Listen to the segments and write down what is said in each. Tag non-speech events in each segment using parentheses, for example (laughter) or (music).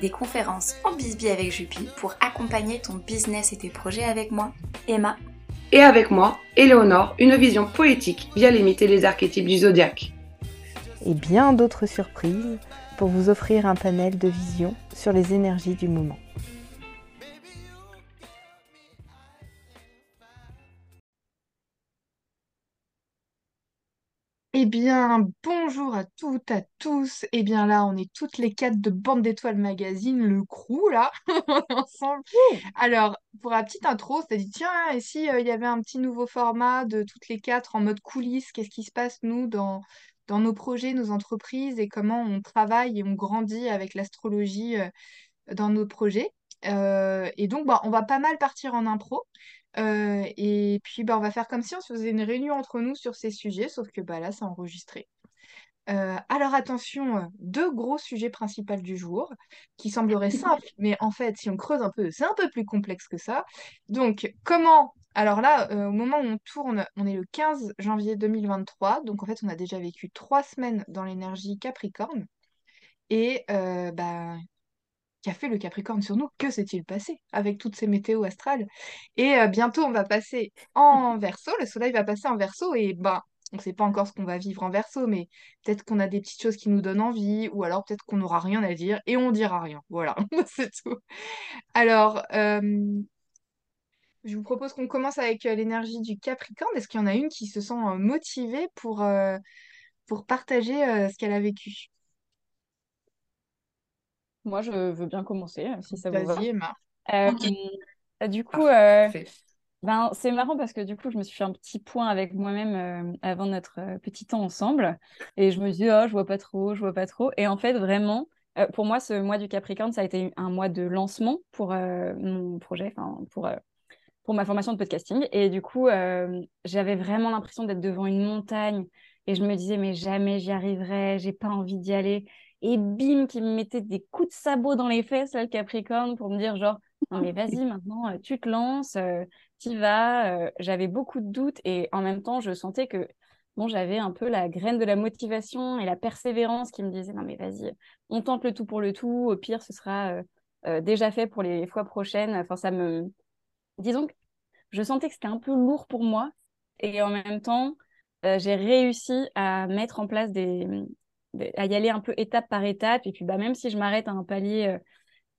Des conférences en bisbee avec Jupi pour accompagner ton business et tes projets avec moi, Emma. Et avec moi, Éléonore, une vision poétique via limiter les archétypes du zodiaque. Et bien d'autres surprises pour vous offrir un panel de vision sur les énergies du moment. Eh bien, bonjour à toutes, à tous. Eh bien là, on est toutes les quatre de Bande d'étoiles magazine, le crew là, (laughs) ensemble. Alors, pour la petite intro, c'est dit, tiens, et si euh, il y avait un petit nouveau format de toutes les quatre en mode coulisses, qu'est-ce qui se passe nous dans, dans nos projets, nos entreprises et comment on travaille et on grandit avec l'astrologie euh, dans nos projets? Euh, et donc, bah, on va pas mal partir en impro. Euh, et puis, bah, on va faire comme si on se faisait une réunion entre nous sur ces sujets, sauf que bah, là, c'est enregistré. Euh, alors attention, deux gros sujets principaux du jour, qui sembleraient (laughs) simples, mais en fait, si on creuse un peu, c'est un peu plus complexe que ça. Donc, comment... Alors là, au moment où on tourne, on est le 15 janvier 2023, donc en fait, on a déjà vécu trois semaines dans l'énergie Capricorne. Et bah, qu'a fait le Capricorne sur nous, que s'est-il passé avec toutes ces météos astrales? Et euh, bientôt, on va passer en (laughs) verso, le soleil va passer en verso, et ben, on ne sait pas encore ce qu'on va vivre en verso, mais peut-être qu'on a des petites choses qui nous donnent envie, ou alors peut-être qu'on n'aura rien à dire, et on dira rien. Voilà, (laughs) c'est tout. Alors, euh, je vous propose qu'on commence avec euh, l'énergie du Capricorne. Est-ce qu'il y en a une qui se sent motivée pour, pour partager ce qu'elle a vécu? Moi, je veux bien commencer, euh, si ça vous va. Vas-y, Emma. Euh, bah, du coup, euh, ben, c'est marrant parce que du coup, je me suis fait un petit point avec moi-même avant notre petit temps ensemble. Et je me dis, oh, je vois pas trop, je vois pas trop. Et en fait, vraiment, pour moi, ce mois du Capricorne, ça a été un mois de lancement pour mon projet, pour, pour ma formation de podcasting. Et du coup, j'avais vraiment l'impression d'être devant une montagne. Et je me disais, mais jamais j'y arriverai, j'ai pas envie d'y aller et bim, qui me mettait des coups de sabot dans les fesses, là, le Capricorne, pour me dire genre, non mais (laughs) vas-y, maintenant, euh, tu te lances, euh, tu vas. Euh, j'avais beaucoup de doutes et en même temps, je sentais que bon, j'avais un peu la graine de la motivation et la persévérance qui me disait, non mais vas-y, on tente le tout pour le tout, au pire, ce sera déjà fait pour les fois prochaines. Enfin, ça me... Disons que je sentais que c'était un peu lourd pour moi et en même temps, j'ai réussi à mettre en place des, à y aller un peu étape par étape. Et puis, bah, même si je m'arrête à un palier euh,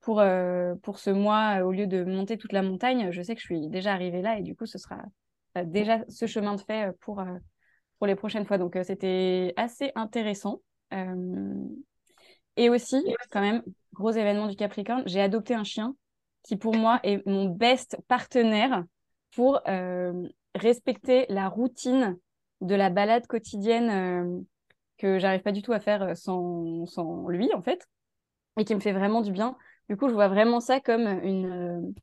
pour, euh, pour ce mois, euh, au lieu de monter toute la montagne, je sais que je suis déjà arrivée là et du coup, ce sera déjà ce chemin de fait pour, pour les prochaines fois. Donc, c'était assez intéressant. Et aussi, quand même, gros événement du Capricorne, j'ai adopté un chien qui, pour moi, est mon best partenaire pour respecter la routine de la balade quotidienne que j'arrive pas du tout à faire euh, sans, sans, lui, en fait, et qui me fait vraiment du bien. Du coup, je vois vraiment ça comme une, euh,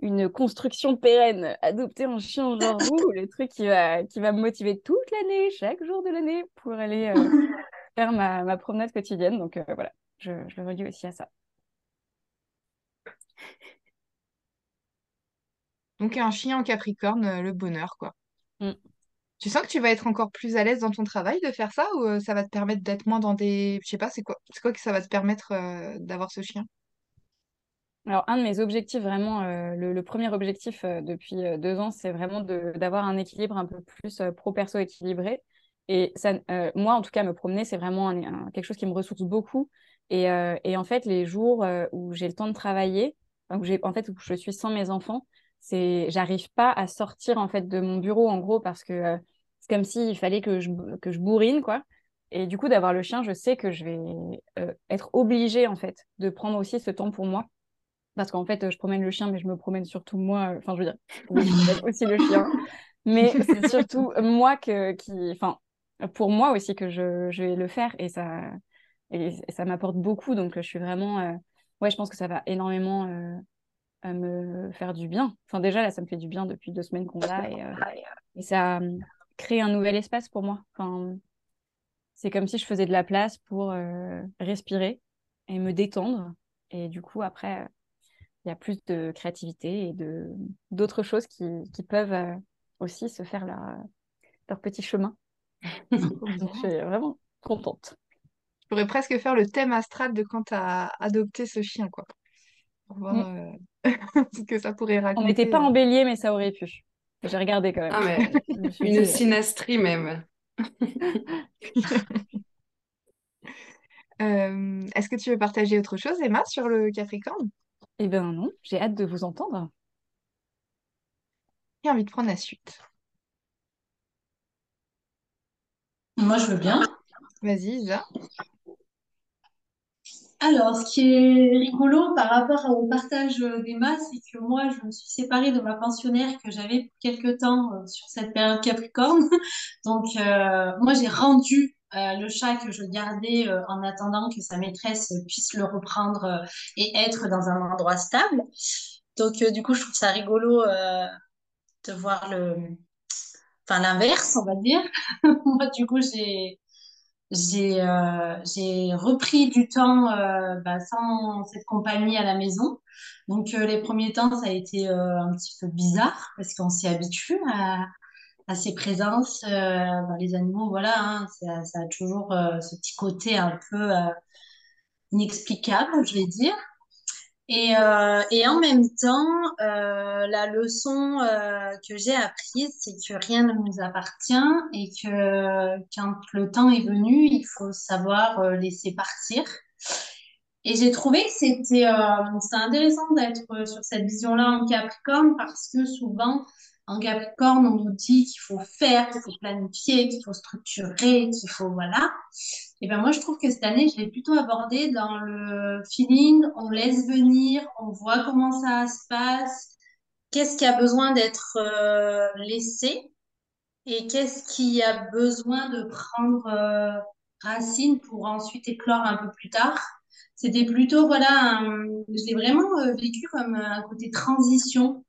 une construction pérenne. Adopter un chien genre vous, le truc qui va, qui va me motiver toute l'année, chaque jour de l'année, pour aller euh, (laughs) faire ma, ma, promenade quotidienne. Donc voilà, je, je le relis aussi à ça. Donc un chien en Capricorne, le bonheur, quoi. Mm. Tu sens que tu vas être encore plus à l'aise dans ton travail de faire ça ou euh, ça va te permettre d'être moins dans des... Je sais pas, c'est quoi, c'est quoi que ça va te permettre euh, d'avoir ce chien? Alors, un de mes objectifs, vraiment, euh, le, premier objectif depuis deux ans, c'est vraiment d'avoir un équilibre un peu plus pro-perso équilibré. Et ça, moi, en tout cas, me promener, c'est vraiment quelque chose qui me ressource beaucoup. Et, et en fait, les jours où j'ai le temps de travailler, où en fait, où je suis sans mes enfants, c'est, j'arrive pas à sortir en fait de mon bureau en gros parce que c'est comme s'il fallait que je, que je bourrine quoi. Et du coup, d'avoir le chien, je sais que je vais être obligée en fait de prendre aussi ce temps pour moi parce qu'en fait, je promène le chien, mais je me promène surtout moi. Enfin, je veux dire, oui, aussi le chien, mais c'est surtout moi que, qui, enfin, pour moi aussi que je, je vais le faire et ça, et, ça m'apporte beaucoup. Donc, je suis vraiment, euh, ouais, je pense que ça va énormément euh, me faire du bien. Enfin, déjà là, ça me fait du bien depuis deux semaines qu'on l'a et, euh, et, ça crée un nouvel espace pour moi. Enfin, c'est comme si je faisais de la place pour respirer et me détendre. Et du coup, après, il y a plus de créativité et de d'autres choses qui, qui peuvent aussi se faire leur, leur petit chemin. (laughs) je suis vraiment contente. Je pourrais presque faire le thème astral de quand tu as adopté ce chien, quoi. Pour voir mm. euh, (laughs) ce que ça pourrait raconter. On n'était pas en bélier, mais ça aurait pu. J'ai regardé quand même. Ah, mais (laughs) une synastrie même. (laughs) Euh, est-ce que tu veux partager autre chose, Emma, sur le Capricorne? Eh bien non, j'ai hâte de vous entendre. J'ai envie de prendre la suite. Moi, je veux bien. Vas-y, Isa. Alors, ce qui est rigolo par rapport au partage d'Emma, c'est que moi, je me suis séparée de ma pensionnaire que j'avais pour quelques temps euh, sur cette période Capricorne. (laughs) Donc, euh, moi, j'ai rendu euh, le chat que je gardais en attendant que sa maîtresse puisse le reprendre et être dans un endroit stable. Donc, du coup, je trouve ça rigolo de voir le, enfin l'inverse, on va dire. (laughs) Moi, du coup, j'ai j'ai euh, repris du temps euh, bah, sans cette compagnie à la maison. Donc euh, les premiers temps, ça a été un petit peu bizarre parce qu'on s'y habitue à, à ces présences. Bah, les animaux, voilà, hein, ça, ça, a toujours ce petit côté un peu inexplicable, je vais dire. Et, euh, et, en même temps, euh, la leçon euh, que j'ai apprise, c'est que rien ne nous appartient et que quand le temps est venu, il faut savoir laisser partir. Et j'ai trouvé que c'était intéressant d'être sur cette vision-là en Capricorne parce que souvent, en Capricorne, on nous dit qu'il faut faire, qu'il faut planifier, qu'il faut structurer, qu'il faut, voilà. Et ben moi, je trouve que cette année, je l'ai plutôt abordé dans le feeling, on laisse venir, on voit comment ça se passe, qu'est-ce qui a besoin d'être euh, laissé? Et qu'est-ce qui a besoin de prendre euh, racine pour ensuite éclore un peu plus tard? C'était plutôt, voilà, je l'ai vraiment euh, vécu comme un côté transition.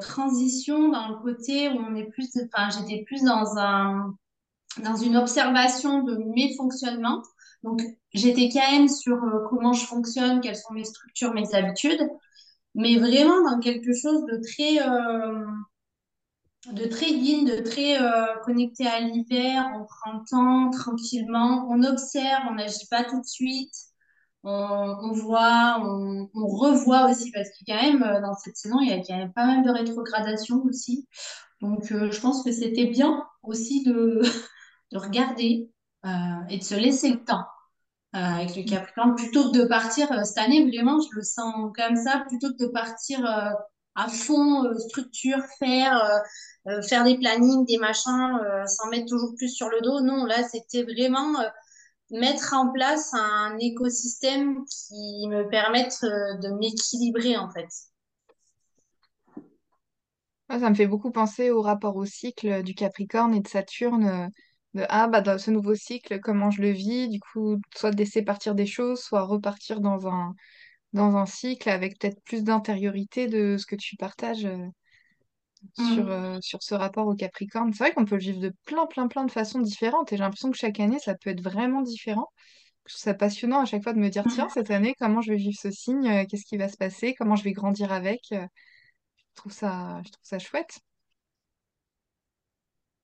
transition dans le côté où on est plus, enfin, j'étais plus dans un dans une observation de mes fonctionnements. Donc, j'étais quand même sur euh, comment je fonctionne, quelles sont mes structures, mes habitudes, mais vraiment dans quelque chose de très, euh, de très yin, de très euh, connecté à l'hiver. On prend le temps tranquillement, on observe, on n'agit pas tout de suite. On, voit, on, on, revoit aussi, parce que quand même, dans cette saison, il y a quand même pas mal de rétrogradation aussi. Donc, je pense que c'était bien aussi de, (laughs) de regarder euh, et de se laisser le temps euh, avec le Capricorne plutôt que de partir euh, cette année vraiment je le sens comme ça plutôt que de partir à fond structure faire faire des plannings des machins s'en mettre toujours plus sur le dos. Non là c'était vraiment mettre en place un écosystème qui me permette de m'équilibrer en fait. Ça me fait beaucoup penser au rapport au cycle du Capricorne et de Saturne de ah bah dans ce nouveau cycle comment je le vis? Du coup soit de laisser partir des choses soit repartir dans un dans un cycle avec peut-être plus d'intériorité de ce que tu partages euh, sur, Mm. euh, sur ce rapport au Capricorne. C'est vrai qu'on peut le vivre de plein plein plein de façons différentes et j'ai l'impression que chaque année ça peut être vraiment différent. Je trouve ça passionnant à chaque fois de me dire tiens cette année comment je vais vivre ce signe, qu'est-ce qui va se passer, comment je vais grandir avec? Je trouve ça je trouve ça chouette.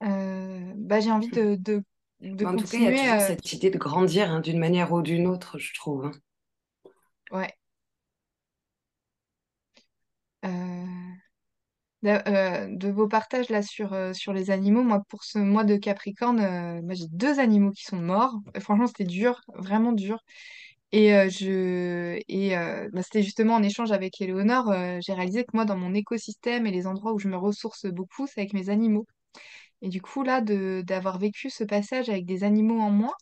Euh, bah, j'ai envie de, de, de En tout cas, il y a continuer. toujours euh, cette idée de grandir hein, d'une manière ou d'une autre, je trouve. hein. Ouais. Euh, de vos partages là sur, euh, sur les animaux, moi pour ce mois de Capricorne, euh, moi j'ai deux animaux qui sont morts. Franchement, c'était dur, vraiment dur. Et, je, et bah, c'était justement en échange avec Éléonore, j'ai réalisé que moi, dans mon écosystème et les endroits où je me ressource beaucoup, c'est avec mes animaux. Et du coup, là, de, d'avoir vécu ce passage avec des animaux en moi,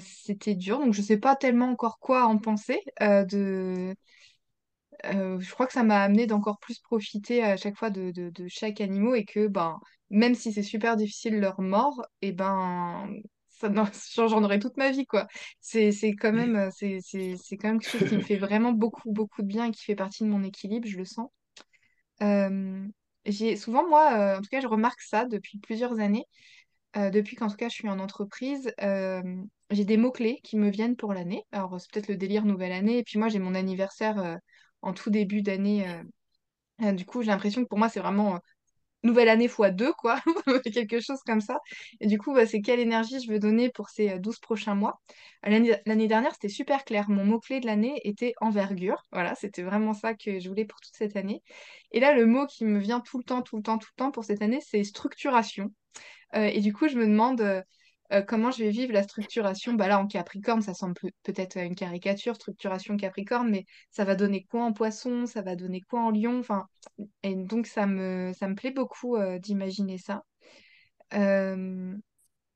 c'était dur. Donc, je sais pas tellement encore quoi en penser. de, je crois que ça m'a amené d'encore plus profiter à chaque fois de, de, de chaque animal et que ben, même si c'est super difficile leur mort, et ben ça (laughs) j'en aurai toute ma vie quoi. C'est c'est quand même c'est c'est c'est quand même quelque chose qui me fait vraiment beaucoup beaucoup de bien et qui fait partie de mon équilibre, je le sens. Euh, j'ai souvent moi euh, en tout cas je remarque ça depuis plusieurs années. Euh, depuis qu'en tout cas je suis en entreprise, j'ai des mots-clés qui me viennent pour l'année. Alors c'est peut-être le délire nouvelle année et puis moi j'ai mon anniversaire en tout début d'année. du coup, j'ai l'impression que pour moi, c'est vraiment nouvelle année fois deux, quoi, (laughs) quelque chose comme ça. Et du coup, bah, c'est quelle énergie je veux donner pour ces 12 prochains mois. L'année dernière, c'était super clair. Mon mot-clé de l'année était envergure. Voilà, c'était vraiment ça que je voulais pour toute cette année. Et là, le mot qui me vient tout le temps, tout le temps, tout le temps pour cette année, c'est structuration. et du coup, je me demande euh, comment je vais vivre la structuration? Bah Là, en Capricorne, ça semble peut-être une caricature, structuration Capricorne, mais ça va donner quoi en Poisson, ça va donner quoi en Lion, enfin, et donc ça me, ça me plaît beaucoup euh, d'imaginer ça. Euh,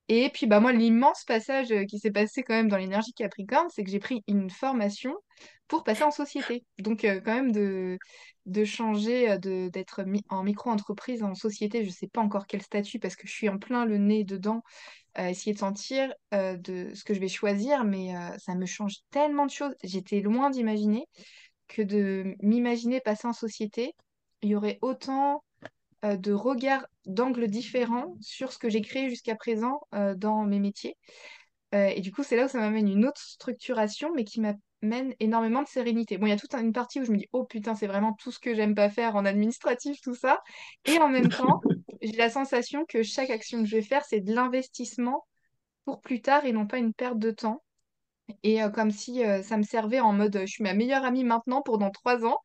et puis, bah, moi, l'immense passage qui s'est passé quand même dans l'énergie Capricorne, c'est que j'ai pris une formation pour passer en société. Donc, quand même, de, de changer, de, d'être en micro-entreprise, en société, je ne sais pas encore quel statut parce que je suis en plein le nez dedans essayer de sentir de ce que je vais choisir, mais ça me change tellement de choses. J'étais loin d'imaginer que de m'imaginer passer en société, il y aurait autant de regards, d'angles différents sur ce que j'ai créé jusqu'à présent dans mes métiers. et du coup, c'est là où ça m'amène une autre structuration, mais qui m'amène énormément de sérénité. Bon, il y a toute une partie où je me dis, oh putain, c'est vraiment tout ce que j'aime pas faire en administratif, tout ça. Et en même temps, j'ai la sensation que chaque action que je vais faire, c'est de l'investissement pour plus tard et non pas une perte de temps. Et euh, comme si euh, ça me servait en mode je suis ma meilleure amie maintenant pour dans trois ans.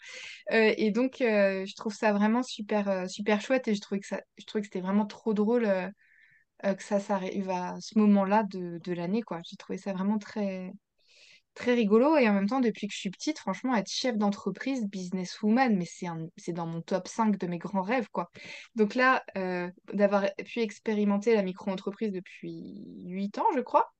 Euh, et donc, je trouve ça vraiment super, super chouette et je trouvais que, ça, je trouvais que c'était vraiment trop drôle que ça s'arrive à ce moment-là de, de l'année. J'ai trouvé ça vraiment très, très rigolo. Et en même temps, depuis que je suis petite, franchement, être chef d'entreprise, businesswoman, mais c'est c'est dans mon top 5 de mes grands rêves, quoi. Donc là, euh, d'avoir pu expérimenter la micro-entreprise depuis 8 ans, je crois,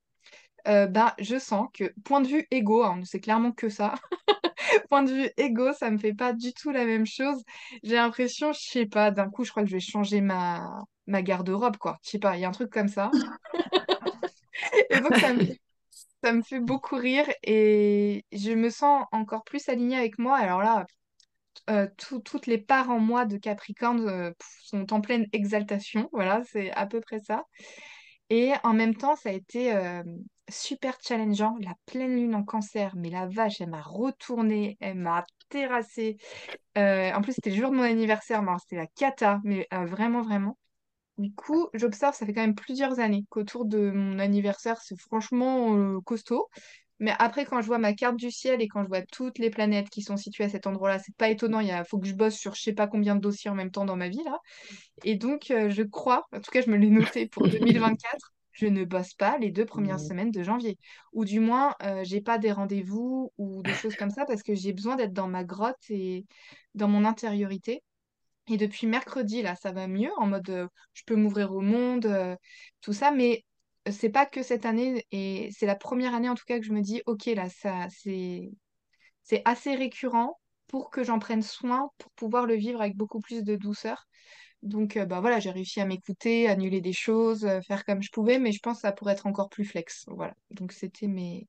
euh, ben, je sens que, point de vue égo, hein, c'est clairement que ça, (laughs) point de vue égo, ça me fait pas du tout la même chose. J'ai l'impression, je sais pas, d'un coup, je crois que je vais changer ma, ma garde-robe, quoi. Je sais pas, il y a un truc comme ça. (laughs) Et donc, ça me, ça me fait beaucoup rire et je me sens encore plus alignée avec moi. Alors là, euh, toutes les parts en moi de Capricorne euh, sont en pleine exaltation. Voilà, c'est à peu près ça. Et en même temps, ça a été euh, super challengeant. La pleine lune en cancer, mais la vache, elle m'a retournée, elle m'a terrassée. en plus, c'était le jour de mon anniversaire, c'était la cata, mais vraiment, vraiment. Du coup, j'observe, ça fait quand même plusieurs années qu'autour de mon anniversaire, c'est franchement euh, costaud. Mais après, quand je vois ma carte du ciel et quand je vois toutes les planètes qui sont situées à cet endroit-là, c'est pas étonnant. Il faut que je bosse sur je sais pas combien de dossiers en même temps dans ma vie là. Et donc, euh, je crois, en tout cas, je me l'ai noté pour (laughs) 2024, je ne bosse pas les deux premières semaines de janvier. Ou du moins, euh, j'ai pas des rendez-vous ou des choses comme ça parce que j'ai besoin d'être dans ma grotte et dans mon intériorité. Et depuis mercredi, là, ça va mieux, en mode euh, je peux m'ouvrir au monde, euh, tout ça, mais c'est pas que cette année, et c'est la première année en tout cas que je me dis, ok, là, ça, c'est, c'est assez récurrent pour que j'en prenne soin, pour pouvoir le vivre avec beaucoup plus de douceur. Donc, euh, bah voilà, j'ai réussi à m'écouter, annuler des choses, faire comme je pouvais, mais je pense que ça pourrait être encore plus flex. Voilà. Donc, c'était mes,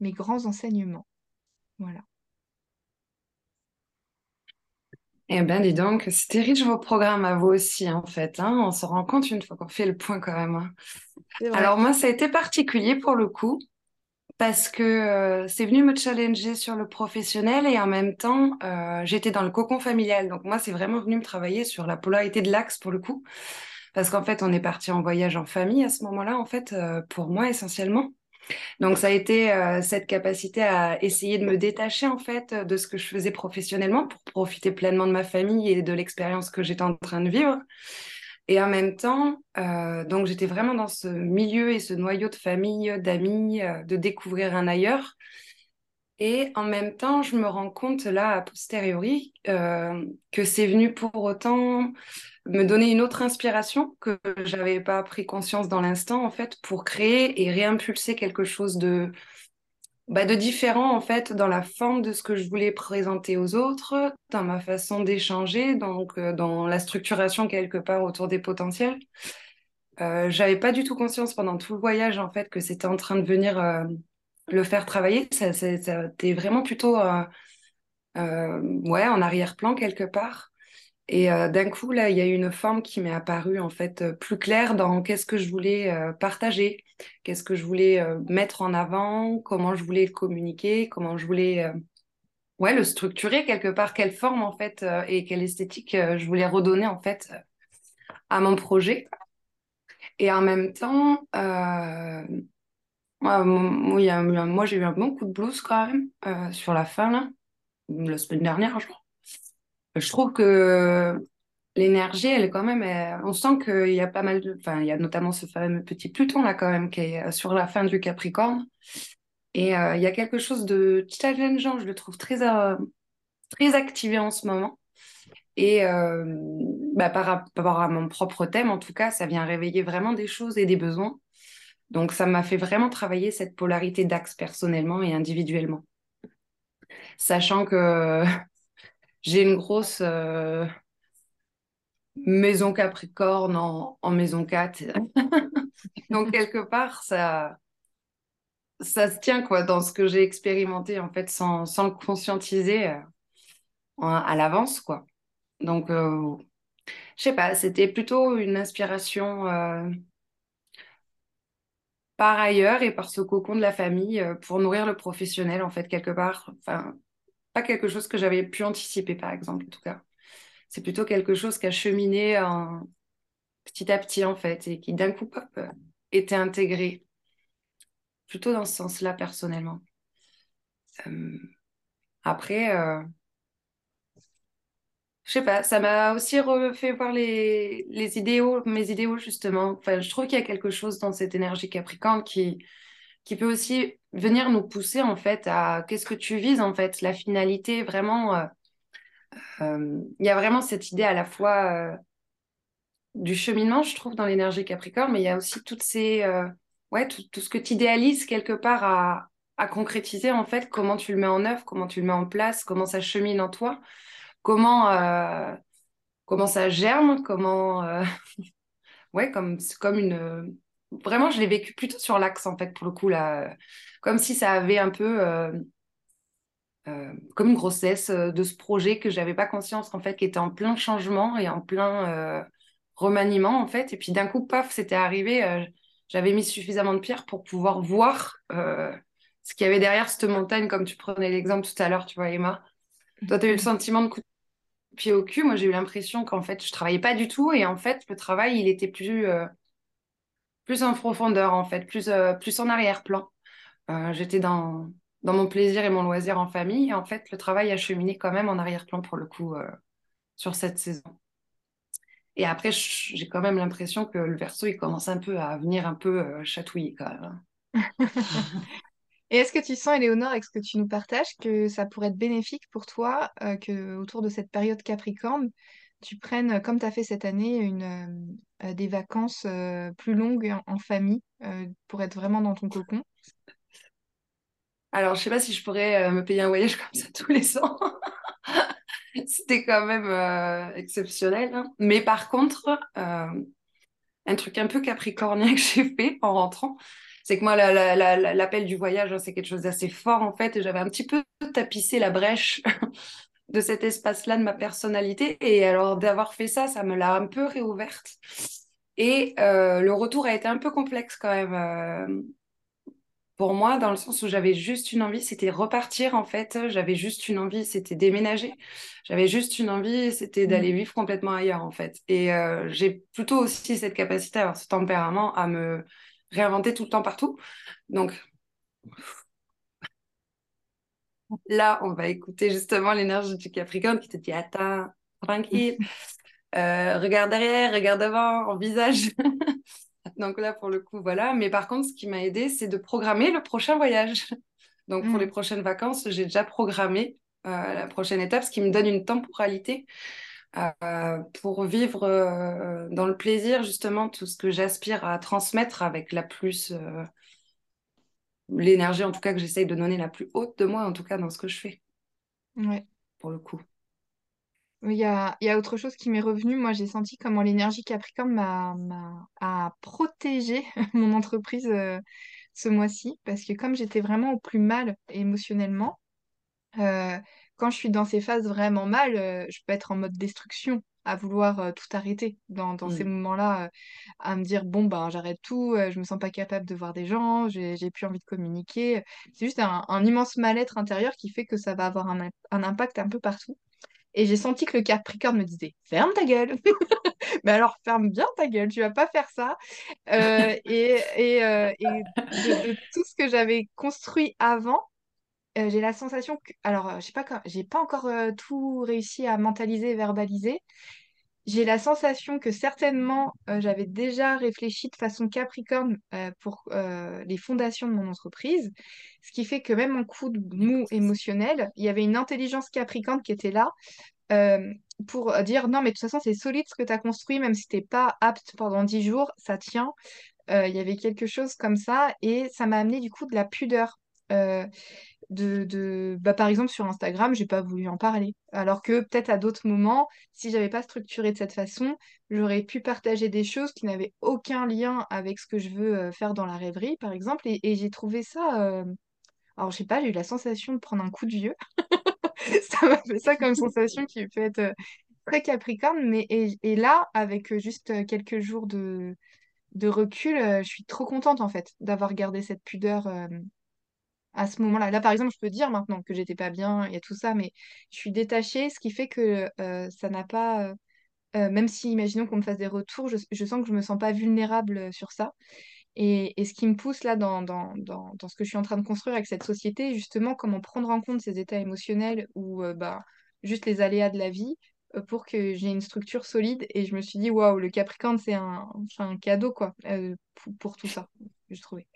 mes grands enseignements. Voilà. Eh bien, dis donc, c'était riche vos programmes à vous aussi, en fait. Hein. On se rend compte une fois qu'on fait le point quand même. Hein. Alors moi, ça a été particulier pour le coup, parce que euh, c'est venu me challenger sur le professionnel et en même temps, euh, j'étais dans le cocon familial. Donc moi, c'est vraiment venu me travailler sur la polarité de l'axe pour le coup, parce qu'en fait, on est parti en voyage en famille à ce moment-là, en fait, euh, pour moi essentiellement. Donc ça a été euh, cette capacité à essayer de me détacher en fait de ce que je faisais professionnellement pour profiter pleinement de ma famille et de l'expérience que j'étais en train de vivre. Et en même temps, euh, donc j'étais vraiment dans ce milieu et ce noyau de famille, d'amis, euh, de découvrir un ailleurs. Et en même temps, je me rends compte là, a posteriori, euh, que c'est venu pour autant me donner une autre inspiration que j'avais pas pris conscience dans l'instant, en fait, pour créer et réimpulser quelque chose de, bah, de différent, en fait, dans la forme de ce que je voulais présenter aux autres, dans ma façon d'échanger, donc euh, dans la structuration quelque part autour des potentiels. Euh, j'avais pas du tout conscience pendant tout le voyage, en fait, que c'était en train de venir euh, le faire travailler. Ça, ça, vraiment plutôt euh, ouais, en arrière-plan quelque part. Et euh, d'un coup, là, il y a une forme qui m'est apparue en fait euh, plus claire dans qu'est-ce que je voulais euh, partager, qu'est-ce que je voulais mettre en avant, comment je voulais le communiquer, comment je voulais ouais, le structurer quelque part, quelle forme en fait et quelle esthétique je voulais redonner en fait à mon projet. Et en même temps, moi, moi j'ai eu un bon coup de blues quand même sur la fin, là, la semaine dernière, je crois je trouve que l'énergie, elle est quand même. on sent qu'il y a pas mal de. Enfin, il y a notamment ce fameux petit Pluton là, quand même, qui est euh, sur la fin du Capricorne. Et euh, il y a quelque chose de challengeant, je le trouve très, euh, très activé en ce moment. Et bah, par rapport à mon propre thème, en tout cas, ça vient réveiller vraiment des choses et des besoins. Donc, ça m'a fait vraiment travailler cette polarité d'axe personnellement et individuellement. Sachant que (laughs) j'ai une grosse euh, maison Capricorne en, maison 4. (laughs) Donc, quelque part, ça, ça se tient quoi, dans ce que j'ai expérimenté, en fait, sans, sans le conscientiser euh, à l'avance. quoi. Donc, euh, je sais pas, c'était plutôt une inspiration par ailleurs et par ce cocon de la famille pour nourrir le professionnel, en fait, quelque part. Enfin, pas quelque chose que j'avais pu anticiper, par exemple, en tout cas. C'est plutôt quelque chose qui a cheminé petit à petit, en fait, et qui d'un coup, pop, était intégré. Plutôt dans ce sens-là, personnellement. Euh, après, euh... je sais pas, ça m'a aussi refait voir les, les idéaux, mes idéaux, justement. Enfin, je trouve qu'il y a quelque chose dans cette énergie capricorne qui, qui peut aussi venir nous pousser en fait à qu'est-ce que tu vises en fait, la finalité vraiment. Euh, euh, il y a vraiment cette idée à la fois euh, du cheminement, je trouve, dans l'énergie Capricorne, mais il y a aussi toutes ces ouais tout, ce que tu idéalises quelque part à, à concrétiser en fait, comment tu le mets en œuvre, comment tu le mets en place, comment ça chemine en toi, comment comment ça germe, comment (laughs) ouais comme comme une vraiment, je l'ai vécu plutôt sur l'axe, en fait, pour le coup, là. Comme si ça avait un peu. Euh, euh, comme une grossesse euh, de ce projet que j'avais pas conscience, en fait, qui était en plein changement et en plein remaniement, en fait. Et puis d'un coup, paf, c'était arrivé. j'avais mis suffisamment de pierres pour pouvoir voir ce qu'il y avait derrière cette montagne, comme tu prenais l'exemple tout à l'heure, tu vois, Emma. Toi, tu as eu le mhm. sentiment de coup de pied au cul. Moi, j'ai eu l'impression qu'en fait, je travaillais pas du tout. Et en fait, le travail, il était plus plus en profondeur en fait, plus, euh, plus en arrière-plan. Euh, j'étais dans, dans mon plaisir et mon loisir en famille. Et en fait, le travail a cheminé quand même en arrière-plan pour le coup euh, sur cette saison. Et après, j'ai quand même l'impression que le verso, il commence un peu à venir un peu chatouiller quand même. (laughs) Et est-ce que tu sens, Éléonore, avec ce que tu nous partages, que ça pourrait être bénéfique pour toi, que autour de cette période Capricorne, tu prennes, comme tu as fait cette année, euh, euh, des vacances euh, plus longues en, famille pour être vraiment dans ton cocon? Alors, je sais pas si je pourrais me payer un voyage comme ça tous les ans. (laughs) C'était quand même exceptionnel. Hein. Mais par contre, un truc un peu capricornien que j'ai fait en rentrant, c'est que moi, l'appel du voyage, hein, c'est quelque chose d'assez fort en fait. Et j'avais un petit peu tapissé la brèche (laughs) de cet espace-là de ma personnalité. Et alors d'avoir fait ça, ça me l'a un peu réouverte. Et euh, le retour a été un peu complexe quand même euh, pour moi, dans le sens où j'avais juste une envie, c'était repartir en fait. J'avais juste une envie, c'était déménager. J'avais juste une envie, c'était d'aller mmh. vivre complètement ailleurs en fait. Et euh, j'ai plutôt aussi cette capacité, à ce tempérament, à me réinventer tout le temps partout. Donc Là, on va écouter justement l'énergie du Capricorne qui te dit Attends, tranquille. (laughs) regarde derrière, regarde devant, envisage. (laughs) Donc là, pour le coup, voilà. Mais par contre, ce qui m'a aidé, c'est de programmer le prochain voyage. (laughs) Donc pour les mm. prochaines vacances, j'ai déjà programmé la prochaine étape, ce qui me donne une temporalité pour vivre dans le plaisir, justement, tout ce que j'aspire à transmettre avec la plus l'énergie en tout cas que j'essaye de donner la plus haute de moi, en tout cas dans ce que je fais. Ouais. Pour le coup. Il y a, il y a autre chose qui m'est revenu. Moi, j'ai senti comment l'énergie Capricorne m'a, a protégé (laughs) mon entreprise euh, ce mois-ci. Parce que comme j'étais vraiment au plus mal émotionnellement, euh, quand je suis dans ces phases vraiment mal, euh, je peux être en mode destruction à vouloir euh, tout arrêter dans, dans ces mm. moments-là, euh, à me dire bon ben j'arrête tout, je me sens pas capable de voir des gens, j'ai, plus envie de communiquer. C'est juste un, un immense mal-être intérieur qui fait que ça va avoir un, un impact un peu partout. Et j'ai senti que le Capricorne me disait ferme ta gueule. (laughs) (laughs) Mais alors ferme bien ta gueule, tu vas pas faire ça. et et, et de, tout ce que j'avais construit avant, j'ai la sensation que, alors, je sais pas, j'ai pas encore tout réussi à mentaliser, verbaliser. J'ai la sensation que certainement j'avais déjà réfléchi de façon capricorne pour les fondations de mon entreprise, ce qui fait que même en coup de mou émotionnel, il y avait une intelligence capricorne qui était là pour dire non, mais de toute façon, c'est solide ce que tu as construit, même si tu pas apte pendant dix jours, ça tient. Il y avait quelque chose comme ça et ça m'a amené du coup de la pudeur de, de... Bah, par exemple sur Instagram, j'ai pas voulu en parler. Alors que peut-être à d'autres moments, si j'avais pas structuré de cette façon, j'aurais pu partager des choses qui n'avaient aucun lien avec ce que je veux euh, faire dans la rêverie, par exemple. Et, j'ai trouvé ça. Euh, alors, je sais pas, j'ai eu la sensation de prendre un coup de vieux. (laughs) ça m'a fait ça comme sensation qui peut être euh, très capricorne. Mais et, là, avec juste quelques jours de, de recul, je suis trop contente en fait d'avoir gardé cette pudeur à ce moment-là. Là, par exemple, je peux dire maintenant que j'étais pas bien, il y a tout ça, mais je suis détachée, ce qui fait que euh, ça n'a pas. Euh, euh, même si, imaginons qu'on me fasse des retours, je, sens que je me sens pas vulnérable sur ça. Et, ce qui me pousse là dans, ce que je suis en train de construire avec cette société, justement, comment prendre en compte ces états émotionnels ou bah, juste les aléas de la vie pour que j'ai une structure solide. Et je me suis dit, waouh, le Capricorne, c'est un, un cadeau quoi, pour, pour, tout ça, je trouvais.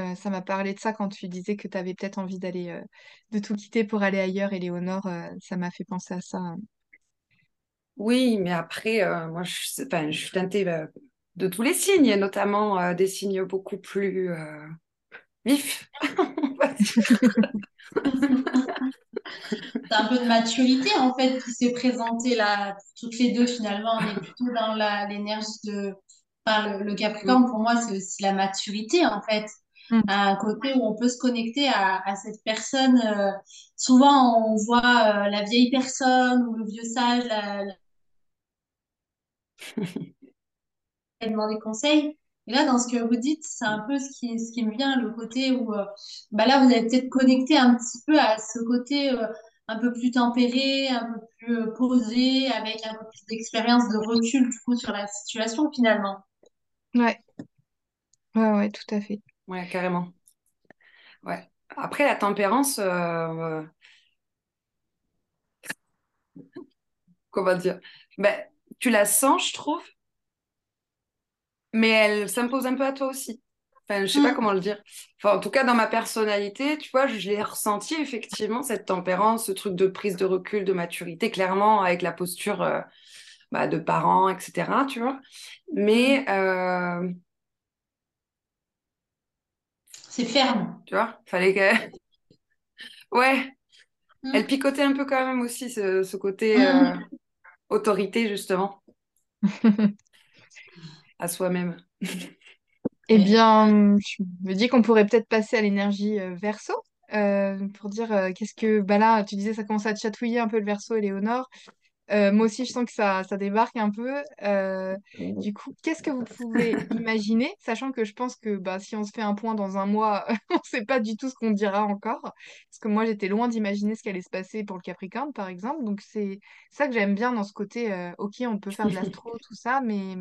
Euh, ça m'a parlé de ça quand tu disais que tu avais peut-être envie d'aller euh, de tout quitter pour aller ailleurs, Éléonore. Euh, ça m'a fait penser à ça. Oui, mais après, moi, je, je suis teintée de tous les signes, notamment des signes beaucoup plus vifs. (laughs) C'est un peu de maturité en fait qui s'est présentée là, toutes les deux finalement. On est plutôt dans l'énergie de. Enfin, le, le Capricorne, pour moi, c'est aussi la maturité en fait. Mm. un côté où on peut se connecter à, à cette personne. Euh, souvent, on voit euh, la vieille personne ou le vieux sage, la, la... (laughs) demander conseil. Et là, dans ce que vous dites, c'est un peu ce qui, ce qui me vient, le côté où, euh, bah là, vous avez peut-être connecté un petit peu à ce côté un peu plus tempéré, un peu plus posé, avec un peu plus d'expérience, de recul, du coup, sur la situation, finalement. Ouais. Ouais, ouais, tout à fait. Ouais, carrément. Ouais. Après, la tempérance, euh, euh, comment dire? Ben, tu la sens, je trouve, mais elle s'impose un peu à toi aussi. Enfin, je sais pas mm. comment le dire. Enfin, en tout cas, dans ma personnalité, tu vois, je l'ai ressenti effectivement, cette tempérance, ce truc de prise de recul, de maturité, clairement, avec la posture euh, bah, de parents, etc., tu vois. Mais mm. C'est ferme. Tu vois, fallait que. (laughs) ouais. Mm. Elle picotait un peu quand même aussi, ce, côté mm. euh, autorité, justement. (laughs) à soi-même. Eh bien, je me dis qu'on pourrait peut-être passer à l'énergie euh, verso. Euh, pour dire qu'est-ce que bah là tu disais ça commence à te chatouiller un peu le verso et Léonore euh, moi aussi, je sens que ça, ça débarque un peu. Euh, du coup, qu'est-ce que vous pouvez imaginer, sachant que je pense que bah, si on se fait un point dans un mois, (laughs) on ne sait pas du tout ce qu'on dira encore. Parce que moi, j'étais loin d'imaginer ce qui allait se passer pour le Capricorne, par exemple. Donc, c'est ça que j'aime bien dans ce côté, euh, ok, on peut faire de l'astro, (laughs) tout ça, mais...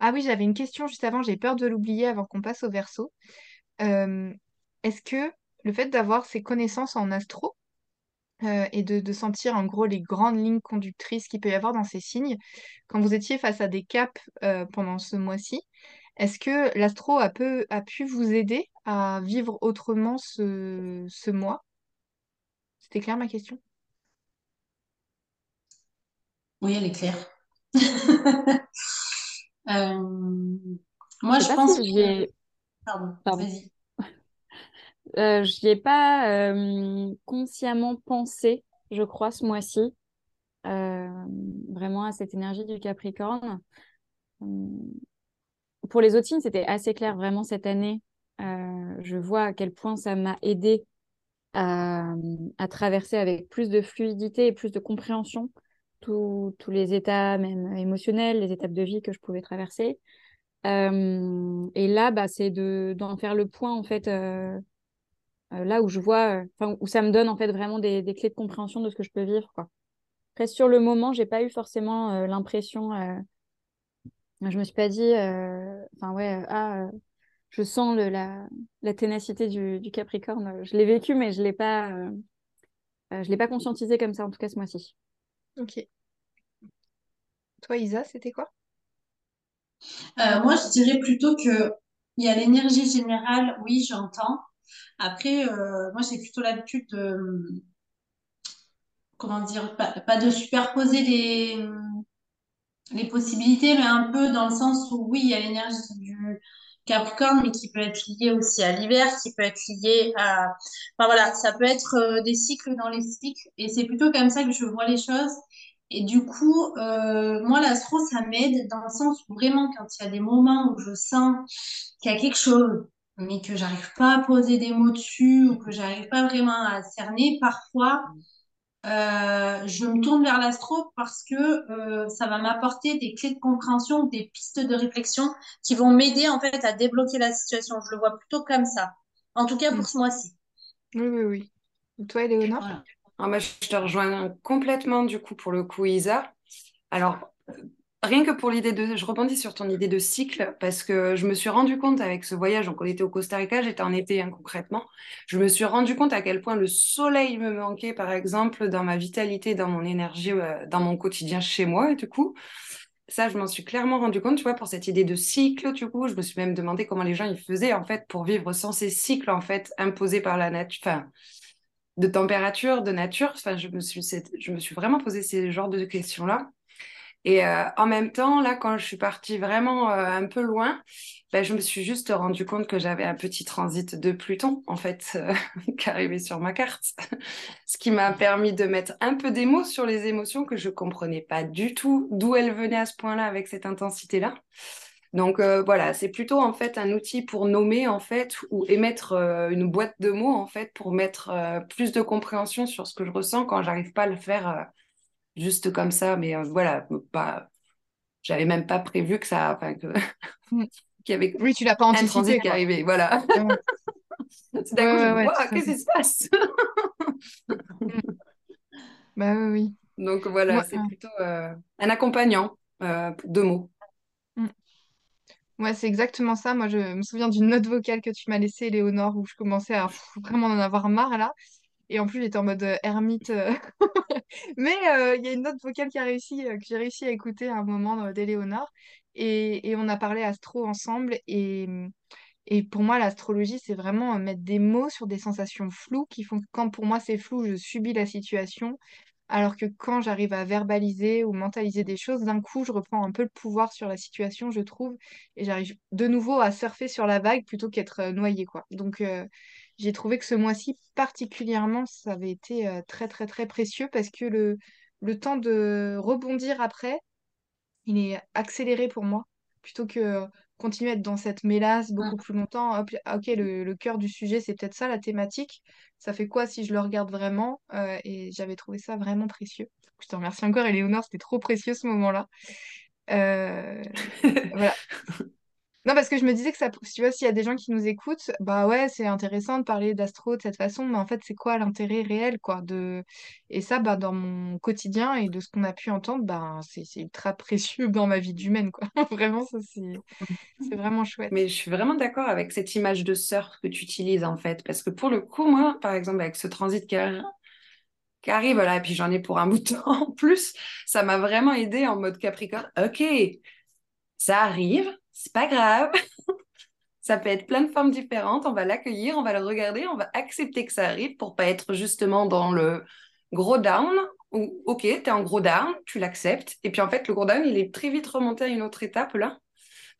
Ah oui, j'avais une question juste avant, j'ai peur de l'oublier avant qu'on passe au verso. Est-ce que le fait d'avoir ces connaissances en astro, euh, et de, sentir en gros les grandes lignes conductrices qu'il peut y avoir dans ces signes. Quand vous étiez face à des caps euh, pendant ce mois-ci, est-ce que l'astro a, a pu vous aider à vivre autrement ce, ce mois? C'était clair ma question? Oui, elle est claire. (laughs) Euh, moi, je, pense que... Pardon, vas-y. Euh, je n'y ai pas euh, consciemment pensé, je crois, ce mois-ci, euh, vraiment à cette énergie du Capricorne. Pour les autres signes, c'était assez clair vraiment cette année. je vois à quel point ça m'a aidé à, traverser avec plus de fluidité et plus de compréhension tous les états, même émotionnels, les étapes de vie que je pouvais traverser. et là, bah, c'est d'en faire le point en fait là où je vois, euh, où ça me donne en fait vraiment des, clés de compréhension de ce que je peux vivre. Quoi. Après, sur le moment, j'ai pas eu forcément euh, l'impression. je me suis pas dit, enfin ouais, ah, je sens le, la, la, ténacité du, du, Capricorne. Je l'ai vécu, mais je l'ai pas, je l'ai pas conscientisé comme ça en tout cas ce mois-ci. Ok. Toi, Isa, c'était quoi? Moi, je dirais plutôt que il y a l'énergie générale. Oui, j'entends. Après, euh, moi, j'ai plutôt l'habitude de, comment dire, pas, de superposer les, les possibilités, mais un peu dans le sens où, oui, il y a l'énergie du Capricorne, mais qui peut être liée aussi à l'hiver, qui peut être liée à... Enfin voilà, ça peut être euh, des cycles dans les cycles, et c'est plutôt comme ça que je vois les choses. Et du coup, euh, moi, l'astro, ça m'aide dans le sens où vraiment, quand il y a des moments où je sens qu'il y a quelque chose mais que j'arrive pas à poser des mots dessus ou que j'arrive pas vraiment à cerner, parfois, euh, je me tourne vers l'astro parce que euh, ça va m'apporter des clés de compréhension, des pistes de réflexion qui vont m'aider en fait à débloquer la situation. Je le vois plutôt comme ça. En tout cas pour mm. ce mois-ci. Oui, oui, oui. Et toi, Éléonore ah, bah, Je te rejoins complètement du coup pour le coup, Isa. Alors, Rien que pour l'idée de, je rebondis sur ton idée de cycle parce que je me suis rendu compte avec ce voyage, donc on était au Costa Rica, j'étais en été hein, concrètement, je me suis rendu compte à quel point le soleil me manquait par exemple dans ma vitalité, dans mon énergie, euh, dans mon quotidien chez moi et du coup, ça je m'en suis clairement rendu compte, tu vois, pour cette idée de cycle, du coup, je me suis même demandé comment les gens ils faisaient en fait pour vivre sans ces cycles en fait imposés par la nature, enfin de température, de nature, enfin je me suis, je me suis vraiment posé ces genres de questions là. Et euh, en même temps, là, quand je suis partie vraiment euh, un peu loin, ben, je me suis juste rendu compte que j'avais un petit transit de Pluton, en fait, euh, (laughs) qui arrivait sur ma carte. (laughs) Ce qui m'a permis de mettre un peu des mots sur les émotions que je comprenais pas du tout d'où elles venaient à ce point-là avec cette intensité-là. Donc voilà, c'est plutôt en fait un outil pour nommer en fait ou émettre une boîte de mots en fait pour mettre plus de compréhension sur ce que je ressens quand j'arrive pas à le faire juste comme ça, mais euh, voilà, pas, j'avais même pas prévu que ça, enfin que mm. (laughs) qu'il y avait oui, tu l'as pas anticipé, qui arrivait, voilà. C'est (laughs) d'un qu'est-ce qui se passe? (laughs) Bah oui, oui. Donc voilà, c'est plutôt euh, un accompagnant euh, de mots. Ouais, mm. c'est exactement ça. Moi, je me souviens d'une note vocale que tu m'as laissée, Léonore, où je commençais à vraiment en avoir marre là. Et en plus, j'étais en mode euh, ermite. Euh. (laughs) Mais euh, il y a une note vocale qui a réussi, que j'ai réussi à écouter à un moment d'Éléonore. Et, et on a parlé astro ensemble. Et, pour moi, l'astrologie, c'est vraiment mettre des mots sur des sensations floues qui font que quand pour moi c'est flou, je subis la situation. Alors que quand j'arrive à verbaliser ou mentaliser des choses, d'un coup, je reprends un peu le pouvoir sur la situation, je trouve, et j'arrive de nouveau à surfer sur la vague plutôt qu'être noyée, quoi. Donc, j'ai trouvé que ce mois-ci, particulièrement, ça avait été euh, très, très, très précieux parce que le, le temps de rebondir après, il est accéléré pour moi, plutôt que continuer à être dans cette mélasse beaucoup plus longtemps. Ah, ok, le, le cœur du sujet, c'est peut-être ça, la thématique. Ça fait quoi si je le regarde vraiment euh, Et j'avais trouvé ça vraiment précieux. Je te remercie encore, Éléonore, c'était trop précieux ce moment-là. Euh, voilà. (laughs) Non, parce que je me disais que ça, tu vois, s'il y a des gens qui nous écoutent, bah ouais, c'est intéressant de parler d'astro de cette façon, mais en fait, c'est quoi l'intérêt réel, quoi, de... Et ça, bah, dans mon quotidien et de ce qu'on a pu entendre, bah, c'est ultra précieux (laughs) dans ma vie d'humaine, quoi. (laughs) Vraiment, ça, c'est vraiment chouette. Mais je suis vraiment d'accord avec cette image de sœur que tu utilises, en fait, parce que pour le coup, moi, par exemple, avec ce transit qui, arrive là, et puis j'en ai pour un (laughs) bout en plus. Ça m'a vraiment aidé en mode Capricorne. Ok, ça arrive, c'est pas grave. (laughs) ça peut être plein de formes différentes. On va l'accueillir, on va le regarder, on va accepter que ça arrive pour pas être justement dans le gros down ou ok, tu es en gros down, tu l'acceptes. Et puis en fait, le gros down, il est très vite remonté à une autre étape là.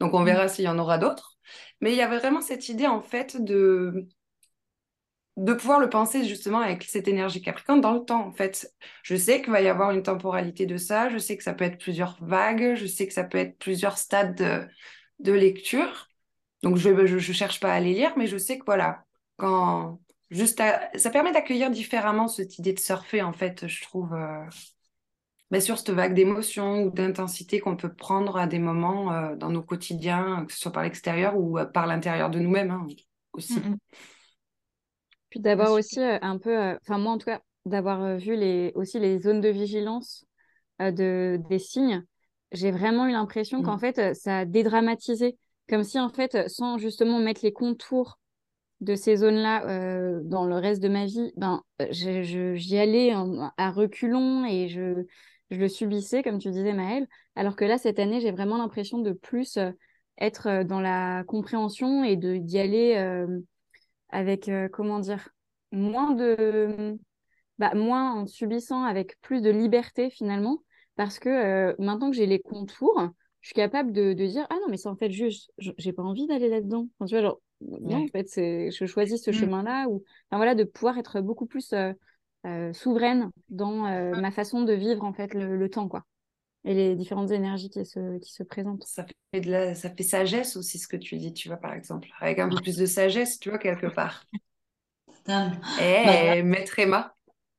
Donc on verra s'il y en aura d'autres. Mais il y avait vraiment cette idée en fait de de pouvoir le penser justement avec cette énergie Capricorne dans le temps en fait. Je sais qu'il va y avoir une temporalité de ça, je sais que ça peut être plusieurs vagues, je sais que ça peut être plusieurs stades de, lecture. Donc je ne cherche pas à les lire, mais je sais que voilà, quand juste ça permet d'accueillir différemment cette idée de surfer en fait, je trouve. Euh, mais sur cette vague d'émotions ou d'intensité qu'on peut prendre à des moments euh, dans nos quotidiens, que ce soit par l'extérieur ou euh, par l'intérieur de nous-mêmes hein, aussi. Mm. Puis d'avoir aussi euh, un peu, enfin moi en tout cas, d'avoir vu les, aussi les zones de vigilance de, des signes, j'ai vraiment eu l'impression qu'en mm. fait, ça a dédramatisé. Comme si en fait, sans justement mettre les contours de ces zones-là dans le reste de ma vie, ben, j'y allais à reculons et je, je le subissais, comme tu disais, Maëlle. Alors que là, cette année, j'ai vraiment l'impression de plus euh, être euh, dans la compréhension et d'y aller euh, avec, comment dire, moins de... Bah, moins en subissant avec plus de liberté finalement, parce que maintenant que j'ai les contours, je suis capable de, de dire ah non mais c'est en fait juste j'ai pas envie d'aller là-dedans tu vois genre non en fait c'est je choisis ce mmh. chemin là ou enfin voilà de pouvoir être beaucoup plus euh, souveraine dans euh, ma façon de vivre en fait le, temps quoi et les différentes énergies qui se, qui se présentent. Ça fait, de la, ça fait sagesse aussi ce que tu dis, tu vois, par exemple, avec un peu plus de sagesse, tu vois, quelque part. Eh, hey, maître Emma.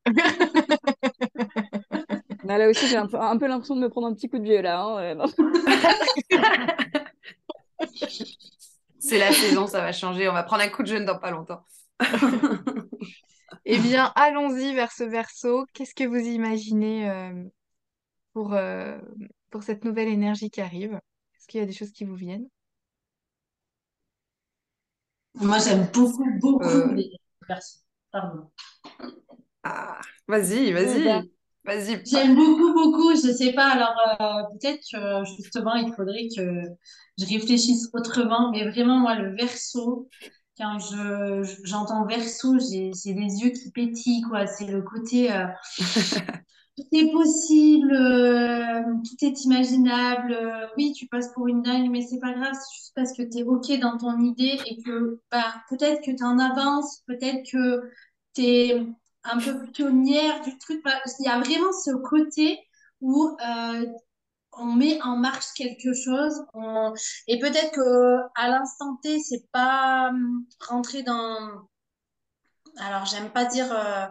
(laughs) là aussi, j'ai un peu, un peu l'impression de me prendre un petit coup de vieux là. Hein, (laughs) C'est la saison, ça va changer. On va prendre un coup de jeune dans pas longtemps. Eh bien, allons-y vers ce verso. Qu'est-ce que vous imaginez euh, pour, euh, pour cette nouvelle énergie qui arrive? Est-ce qu'il y a des choses qui vous viennent? Moi, j'aime beaucoup, beaucoup euh. les versos. Pardon. Ah, vas-y, vas-y. Vas-y. J'aime beaucoup, beaucoup. Je sais pas. Alors, peut-être que justement, il faudrait que je réfléchisse autrement. Mais vraiment, moi, le verso, quand je j'entends verso, j'ai les yeux qui pétillent, quoi. C'est le côté euh, (laughs) tout est possible, euh, tout est imaginable. Euh, oui, tu passes pour une dingue, mais c'est pas grave, c'est juste parce que tu es OK dans ton idée et que bah, peut-être que tu en avances, peut-être que tu es un peu pionnière du truc. Il y a vraiment ce côté où on met en marche quelque chose et peut-être que à l'instant T c'est pas hum, rentrer dans alors j'aime pas dire euh,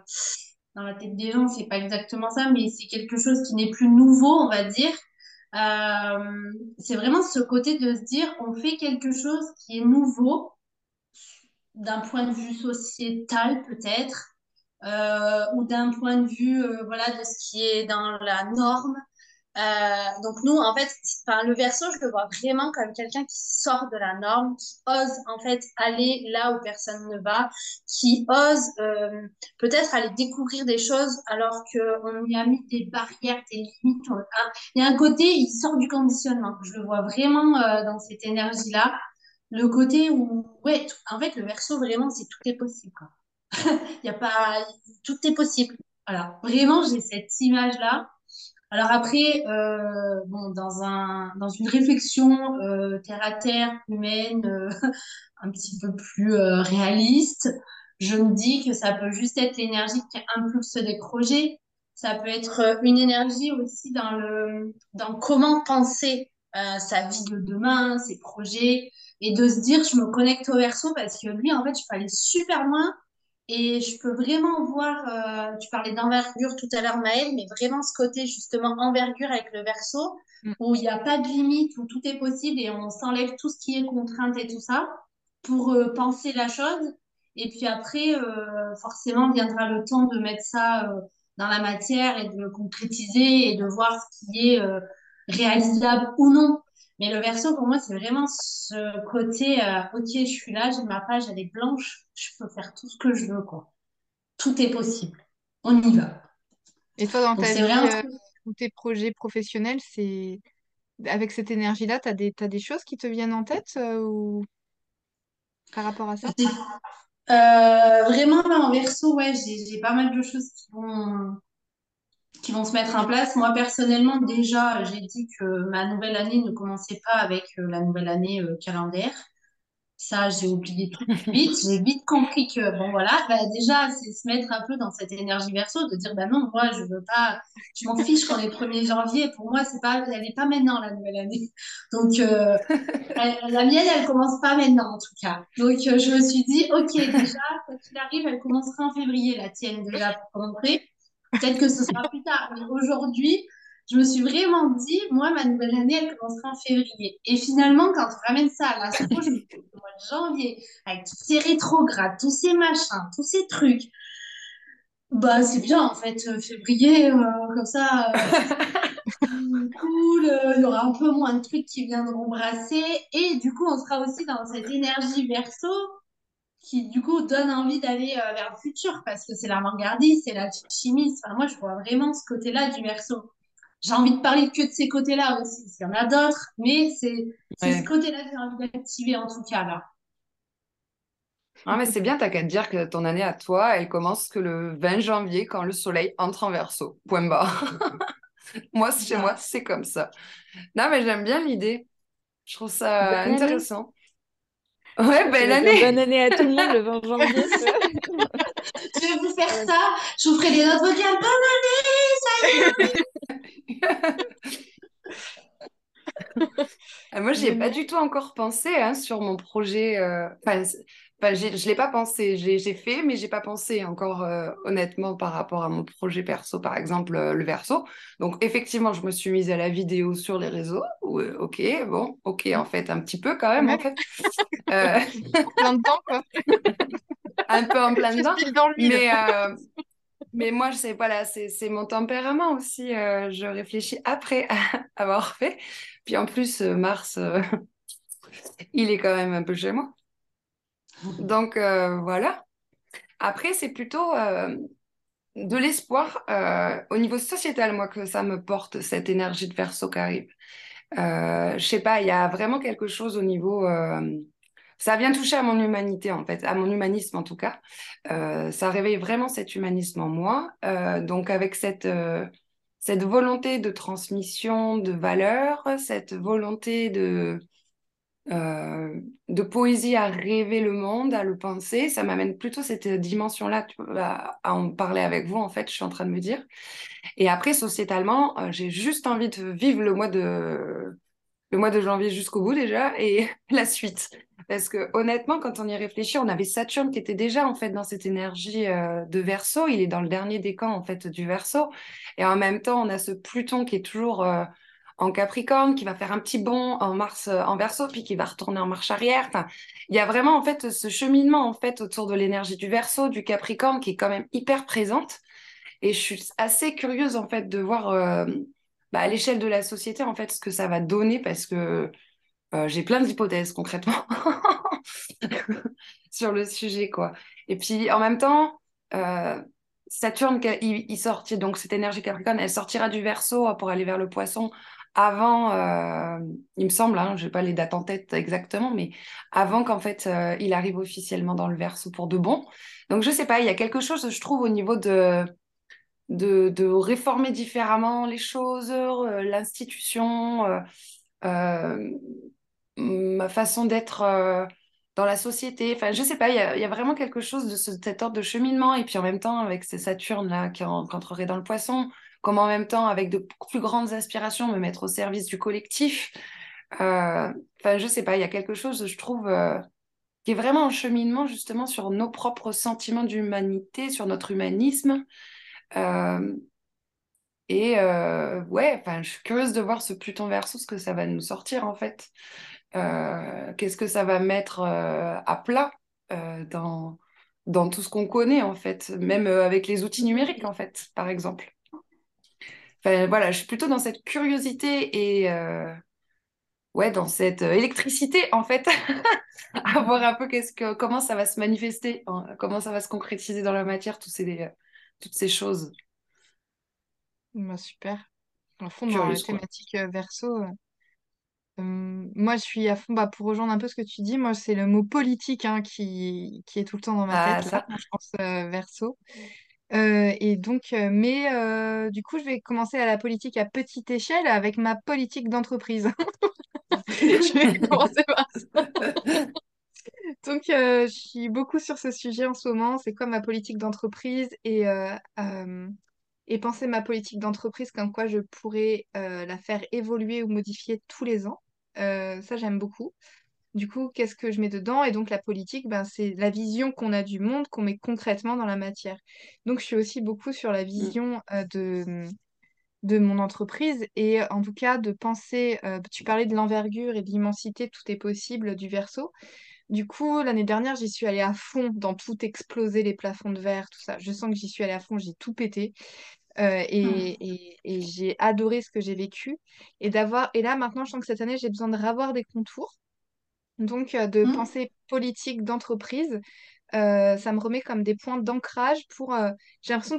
dans la tête des gens c'est pas exactement ça mais c'est quelque chose qui n'est plus nouveau on va dire euh, c'est vraiment ce côté de se dire on fait quelque chose qui est nouveau d'un point de vue sociétal peut-être euh, ou d'un point de vue voilà de ce qui est dans la norme euh, donc nous, en fait, enfin, le verso, je le vois vraiment comme quelqu'un qui sort de la norme, qui ose en fait aller là où personne ne va, qui ose euh, peut-être aller découvrir des choses alors qu'on y a mis des barrières, des limites. Il y a un côté, il sort du conditionnement. Je le vois vraiment euh, dans cette énergie-là. Le côté où, ouais, en fait, le verso, vraiment, c'est tout est possible. (laughs) Y a pas, tout est possible. Voilà, vraiment, j'ai cette image-là. Alors après, euh, bon, dans un, dans une réflexion euh, terre à terre, humaine, euh, (laughs) un petit peu plus réaliste, je me dis que ça peut juste être l'énergie qui impulse des projets. Ça peut être une énergie aussi dans le, dans comment penser sa vie de demain, ses projets, et de se dire, je me connecte au verso parce que lui, en fait, je peux aller super loin et je peux vraiment voir, euh, tu parlais d'envergure tout à l'heure, Maëlle, mais vraiment ce côté justement envergure avec le verso, mm. où il n'y a pas de limite, où tout est possible et on s'enlève tout ce qui est contrainte et tout ça pour euh, penser la chose. Et puis après, euh, forcément, viendra le temps de mettre ça dans la matière et de le concrétiser et de voir ce qui est réalisable ou non. Mais le verso, pour moi, c'est vraiment ce côté, euh, ok, je suis là, j'ai ma page, elle est blanche, je peux faire tout ce que je veux, quoi. Tout est possible. On y va. Et toi, dans ta vie euh, ou tes projets professionnels, c'est avec cette énergie-là, tu as des, t'as des choses qui te viennent en tête euh, ou par rapport à ça? Vraiment, là, en verso, ouais, j'ai pas mal de choses qui vont, qui vont se mettre en place. Moi, personnellement, déjà, j'ai dit que ma nouvelle année ne commençait pas avec la nouvelle année calendaire. Ça, j'ai oublié tout de (laughs) suite. J'ai vite compris que, bon, voilà, bah, déjà, c'est se mettre un peu dans cette énergie verso, de dire, bah non, moi, je veux pas, je m'en fiche quand est 1er janvier. Pour moi, c'est pas, elle n'est pas maintenant, la nouvelle année. Donc, euh, (laughs) la mienne, elle commence pas maintenant, en tout cas. Donc, euh, je me suis dit, OK, déjà, quand il arrive, elle commencera en février, la tienne, déjà, pour commencer. Peut-être que ce sera plus tard. Mais aujourd'hui, je me suis vraiment dit, moi, ma nouvelle année, elle commencera en février. Et finalement, quand on ramène ça à l'astro, je me dis, au mois de janvier, avec tous ces rétrogrades, tous ces machins, tous ces trucs, bah, c'est bien, en fait, euh, février, euh, comme ça, euh, (laughs) cool, il y aura un peu moins de trucs qui viendront brasser. Et du coup, on sera aussi dans cette énergie verso qui, du coup, donne envie d'aller vers le futur, parce que c'est la regardie, c'est la chimie. Enfin, moi, je vois vraiment ce côté-là du verso j'ai envie de parler que de ces côtés-là aussi. Il y en a d'autres, mais c'est ce côté-là que j'ai envie d'activer en tout cas là. Ah, mais c'est bien, t'as qu'à te dire que ton année à toi, elle commence que le 20 janvier quand le soleil entre en verso. Point barre. (laughs) moi, chez moi, c'est comme ça. Non, mais j'aime bien l'idée. Je trouve ça intéressant. Ouais, belle année. Bonne année à tout le monde le 20 (laughs) janvier. je vais vous faire ça. Je vous ferai des notes vocales. Bonne année, ça y est. Ah, moi, j'ai pas du tout encore pensé hein, sur mon projet. Euh, enfin, je ne l'ai pas pensé. J'ai fait, mais j'ai pas pensé encore euh, honnêtement par rapport à mon projet perso, par exemple euh, le verso. Donc, effectivement, je me suis mise à la vidéo sur les réseaux. ok, bon, ok, en fait, un petit peu quand même, en fait. (laughs) plein de temps, quoi. (laughs) un peu en plein dedans. Mais, mais moi, je sais pas là, c'est mon tempérament aussi. Euh, je réfléchis après avoir fait. Puis en plus, euh, Mars, euh, (laughs) il est quand même un peu chez moi. Donc voilà. Après, c'est plutôt de l'espoir au niveau sociétal, moi, que ça me porte cette énergie de verso qui arrive. je sais pas, il y a vraiment quelque chose au niveau ça vient toucher à mon humanité, en fait, à mon humanisme en tout cas. Euh, ça réveille vraiment cet humanisme en moi. Euh, donc avec cette, euh, cette volonté de transmission de valeurs, cette volonté de, de poésie à rêver le monde, à le penser, ça m'amène plutôt cette dimension-là à, en parler avec vous, en fait, je suis en train de me dire. Et après, sociétalement, j'ai juste envie de vivre le mois de le mois de janvier jusqu'au bout déjà et (laughs) la suite. Parce que honnêtement, quand on y réfléchit, on avait Saturne qui était déjà en fait dans cette énergie euh, de Verseau. Il est dans le dernier décan en fait du Verseau. Et en même temps, on a ce Pluton qui est toujours euh, en Capricorne, qui va faire un petit bond en Mars euh, en Verseau, puis qui va retourner en marche arrière. Il y a vraiment en fait ce cheminement en fait autour de l'énergie du Verseau, du Capricorne, qui est quand même hyper présente. Et je suis assez curieuse en fait de voir bah, à l'échelle de la société en fait ce que ça va donner parce que euh, j'ai plein d'hypothèses concrètement (laughs) sur le sujet, quoi. Et puis en même temps, euh, Saturne, il donc cette énergie Capricorne, elle sortira du Verseau pour aller vers le Poisson avant, euh, il me semble, hein, je n'ai pas les dates en tête exactement, mais avant qu'en fait il arrive officiellement dans le Verseau pour de bon. Donc je sais pas, il y a quelque chose, je trouve, au niveau de de, réformer différemment les choses, l'institution ma façon d'être euh, dans la société. Enfin, je sais pas, il y, a, vraiment quelque chose de cet ordre de cheminement. Et puis en même temps, avec ces Saturnes-là qui, entreraient dans le poisson, comme en même temps, avec de plus grandes aspirations, me mettre au service du collectif. Euh, enfin, je sais pas, il y a quelque chose, je trouve, euh, qui est vraiment en cheminement justement sur nos propres sentiments d'humanité, sur notre humanisme. et ouais, enfin, je suis curieuse de voir ce Pluton verso, ce que ça va nous sortir en fait. Euh, qu'est-ce que ça va mettre euh, à plat euh, dans, dans tout ce qu'on connaît, en fait, même avec les outils numériques, en fait, par exemple. Enfin, voilà, je suis plutôt dans cette curiosité et ouais, dans cette électricité, en fait, (laughs) à voir un peu qu'est-ce que, comment ça va se manifester, hein, comment ça va se concrétiser dans la matière, tous ces, toutes ces choses. Bah, super. À fond dans la thématique euh, verso. Euh, moi, je suis à fond bah, pour rejoindre un peu ce que tu dis. Moi, c'est le mot politique hein, qui, qui est tout le temps dans ma Ah, tête, là, ça. je pense euh, verso. Et donc, mais du coup, je vais commencer à la politique à petite échelle avec ma politique d'entreprise. (laughs) Je vais commencer par ça. Donc, je suis beaucoup sur ce sujet en ce moment. C'est quoi ma politique d'entreprise et, et penser ma politique d'entreprise comme quoi je pourrais la faire évoluer ou modifier tous les ans. Ça, j'aime beaucoup. Du coup, qu'est-ce que je mets dedans? Et donc, la politique, ben, c'est la vision qu'on a du monde, qu'on met concrètement dans la matière. Donc, je suis aussi beaucoup sur la Mm. vision euh, de, de mon entreprise et en tout cas de penser, euh, tu parlais de l'envergure et de l'immensité, tout est possible du verso. Du coup, l'année dernière, j'y suis allée à fond dans tout exploser, les plafonds de verre, tout ça. Je sens que j'y suis allée à fond, j'ai tout pété. Euh, et, et- et j'ai adoré ce que j'ai vécu. Et d'avoir, et là, maintenant, je sens que cette année, j'ai besoin de revoir des contours. Donc, euh, de Mm. penser politique d'entreprise, euh, ça me remet comme des points d'ancrage pour... euh, j'ai l'impression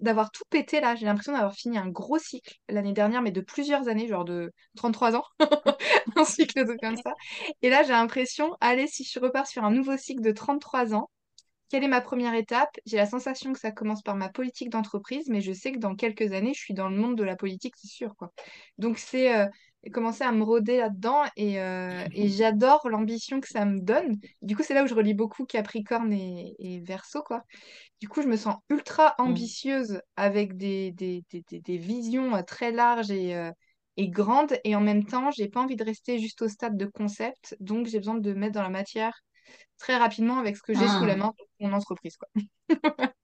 d'avoir tout pété là. J'ai l'impression d'avoir fini un gros cycle l'année dernière, mais de plusieurs années, genre de 33 ans, (laughs) un cycle de comme ça. Et là, j'ai l'impression, allez, si je repars sur un nouveau cycle de 33 ans, quelle est ma première étape? J'ai la sensation que ça commence par ma politique d'entreprise, mais je sais que dans quelques années, je suis dans le monde de la politique, c'est sûr, quoi. Donc, c'est euh, commencer à me rôder là-dedans et, euh, et (laughs) j'adore l'ambition que ça me donne. Du coup, c'est là où je relie beaucoup Capricorne et, et Verseau, quoi. Du coup, je me sens ultra Mm. ambitieuse avec des, des, des, des- des visions euh, très larges et, euh, et grandes. Et en même temps, j'ai pas envie de rester juste au stade de concept. Donc, j'ai besoin de mettre dans la matière très rapidement avec ce que j'ai sous la Ah. main pour mon entreprise, quoi. (laughs)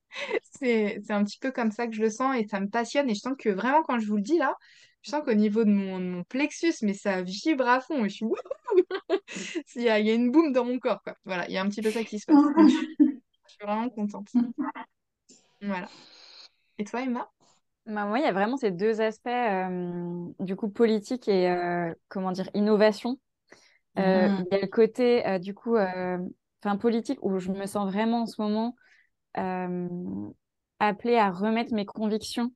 C'est, c'est un petit peu comme ça que je le sens et ça me passionne. Et je sens que vraiment, quand je vous le dis là, je sens qu'au niveau de mon, de mon plexus, mais ça vibre à fond. Et je suis wouhou (laughs) Il y a, il y a une boum dans mon corps, quoi. Voilà, il y a un petit peu ça qui se passe. (laughs) Je suis vraiment contente. Voilà. Et toi, Emma? Bah, moi, il y a vraiment ces deux aspects, euh, du coup, politique et, euh, comment dire, innovation. Euh, Mm. il y a le côté, euh, du coup, euh, enfin, politique où je me sens vraiment en ce moment euh, appelée à remettre mes convictions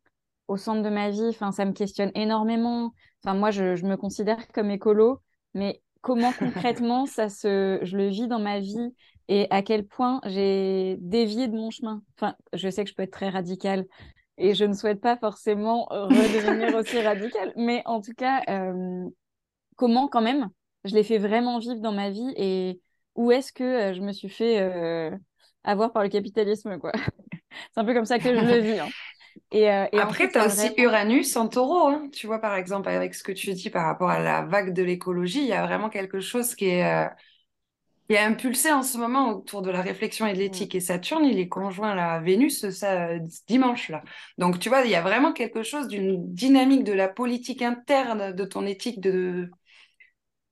au centre de ma vie. Enfin, ça me questionne énormément. Enfin, moi, je, je me considère comme écolo, mais comment (laughs) concrètement ça se, je le vis dans ma vie et à quel point j'ai dévié de mon chemin? Enfin, je sais que je peux être très radicale et je ne souhaite pas forcément redevenir (laughs) aussi radicale, mais en tout cas, euh, comment quand même je l'ai fait vraiment vivre dans ma vie et où est-ce que euh, je me suis fait euh, avoir par le capitalisme, quoi? (laughs) C'est un peu comme ça que je le vis. hein. Et, euh, et Après, tu as a aussi vraiment- Uranus en taureau. hein. Tu vois, par exemple, avec ce que tu dis par rapport à la vague de l'écologie, il y a vraiment quelque chose qui est, euh, qui est impulsé en ce moment autour de la réflexion et de l'éthique. Et Saturne, il est conjoint à la Vénus ça, dimanche, là. Donc, tu vois, il y a vraiment quelque chose d'une dynamique de la politique interne de ton éthique de...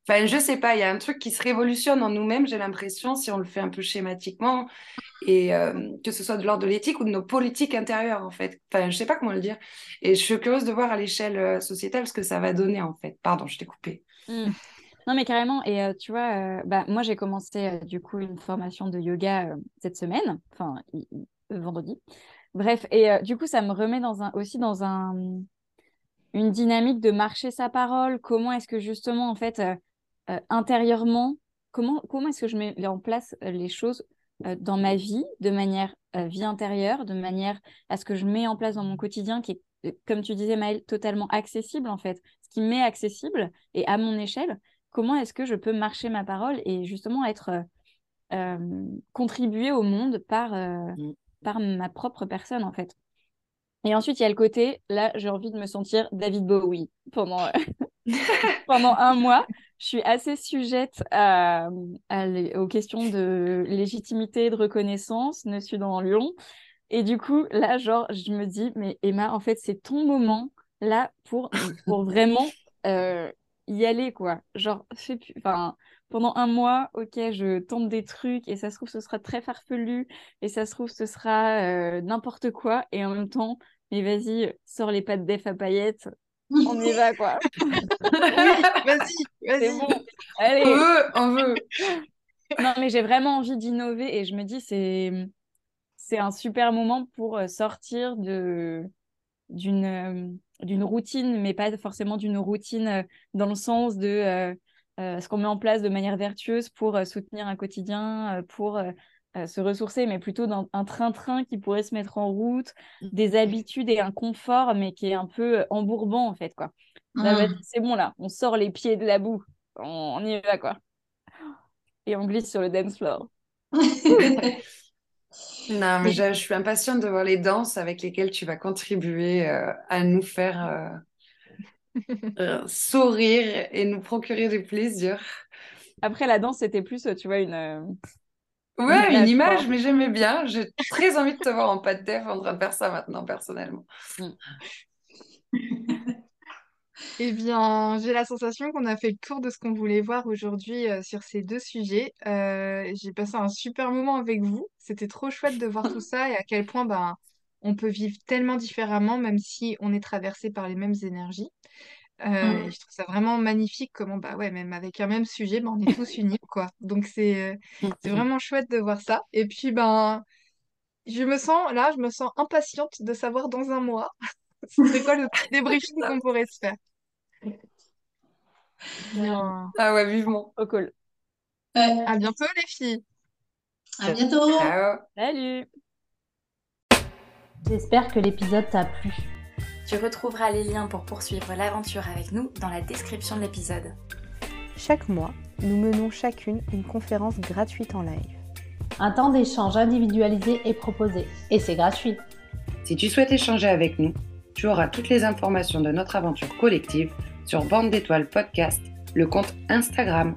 Enfin, je sais pas, il y a un truc qui se révolutionne en nous-mêmes, j'ai l'impression, si on le fait un peu schématiquement, et euh, que ce soit de l'ordre de l'éthique ou de nos politiques intérieures, en fait. Enfin, je sais pas comment le dire. Et je suis curieuse de voir à l'échelle euh, sociétale ce que ça va donner, en fait. Pardon, je t'ai coupé. Mm. Non, mais carrément. Et euh, tu vois, bah, moi, j'ai commencé du coup une formation de yoga cette semaine, enfin, vendredi. Bref, et du coup, ça me remet dans un, aussi dans un, une dynamique de marcher sa parole. Comment est-ce que justement, en fait, euh, intérieurement, comment, comment est-ce que je mets en place euh, les choses euh, dans ma vie, de manière euh, vie intérieure, de manière à ce que je mets en place dans mon quotidien, qui est, comme tu disais, Maëlle, totalement accessible, en fait. Ce qui m'est accessible et à mon échelle, comment est-ce que je peux marcher ma parole et justement être contribuer au monde par, euh, Mm. par ma propre personne, en fait. Et ensuite, il y a le côté, là, j'ai envie de me sentir David Bowie pendant, (laughs) pendant un mois. Je suis assez sujette à, à les- aux questions de légitimité, de reconnaissance, ne suis dans Lyon. Et du coup, là, genre, je me dis, mais Emma, en fait, c'est ton moment, là, pour, pour (laughs) vraiment euh, y aller, quoi. Genre, fais plus... enfin, pendant un mois, ok, je tente des trucs, et ça se trouve, ce sera très farfelu, et ça se trouve, ce sera euh, n'importe quoi, et en même temps, mais vas-y, sors les pattes d'Ef à paillettes, on y va, quoi. (laughs) Vas-y, vas-y. bon, On allez. veut, on veut. (laughs) Non, mais j'ai vraiment envie d'innover, et je me dis, c'est, c'est un super moment pour euh, sortir de d'une d'une routine, mais pas forcément d'une routine dans le sens de ce qu'on met en place de manière vertueuse pour soutenir un quotidien, pour se ressourcer, mais plutôt dans un train-train qui pourrait se mettre en route, mmh. des habitudes et un confort, mais qui est un peu embourbant en fait. quoi. Mmh. C'est bon là, on sort les pieds de la boue, on, y va quoi. Et on glisse sur le dance floor. (laughs) non, mais je, suis impatiente de voir les danses avec lesquelles tu vas contribuer euh, à nous faire euh, (laughs) euh, sourire et nous procurer du plaisir. Après, la danse, c'était plus, tu vois, une Ouais, une image, mais j'aimais bien. J'ai très envie de te voir en pas de def en train de faire ça maintenant, personnellement. Mm. Eh bien, j'ai la sensation qu'on a fait le tour de ce qu'on voulait voir aujourd'hui euh, sur ces deux sujets. Euh, j'ai passé un super moment avec vous. C'était trop chouette de voir tout ça et à quel point ben, on peut vivre tellement différemment, même si on est traversé par les mêmes énergies. Euh, je trouve ça vraiment magnifique comment, bah ouais, même avec un même sujet, ben, on est tous unis, (laughs) quoi. Donc c'est euh, c'est vraiment chouette de voir ça. Et puis, ben, je me sens, là, je me sens impatiente de savoir dans un mois, (laughs) c'est quoi le petit (laughs) débriefing qu'on pourrait se faire. Ah ouais, vivement. Au cool. À bientôt, les filles. À bientôt. Salut. J'espère que l'épisode t'a plu. Tu retrouveras les liens pour poursuivre l'aventure avec nous dans la description de l'épisode. Chaque mois, nous menons chacune une conférence gratuite en live. Un temps d'échange individualisé est proposé et c'est gratuit. Si tu souhaites échanger avec nous, tu auras toutes les informations de notre aventure collective sur Bande d'étoiles podcast, le compte Instagram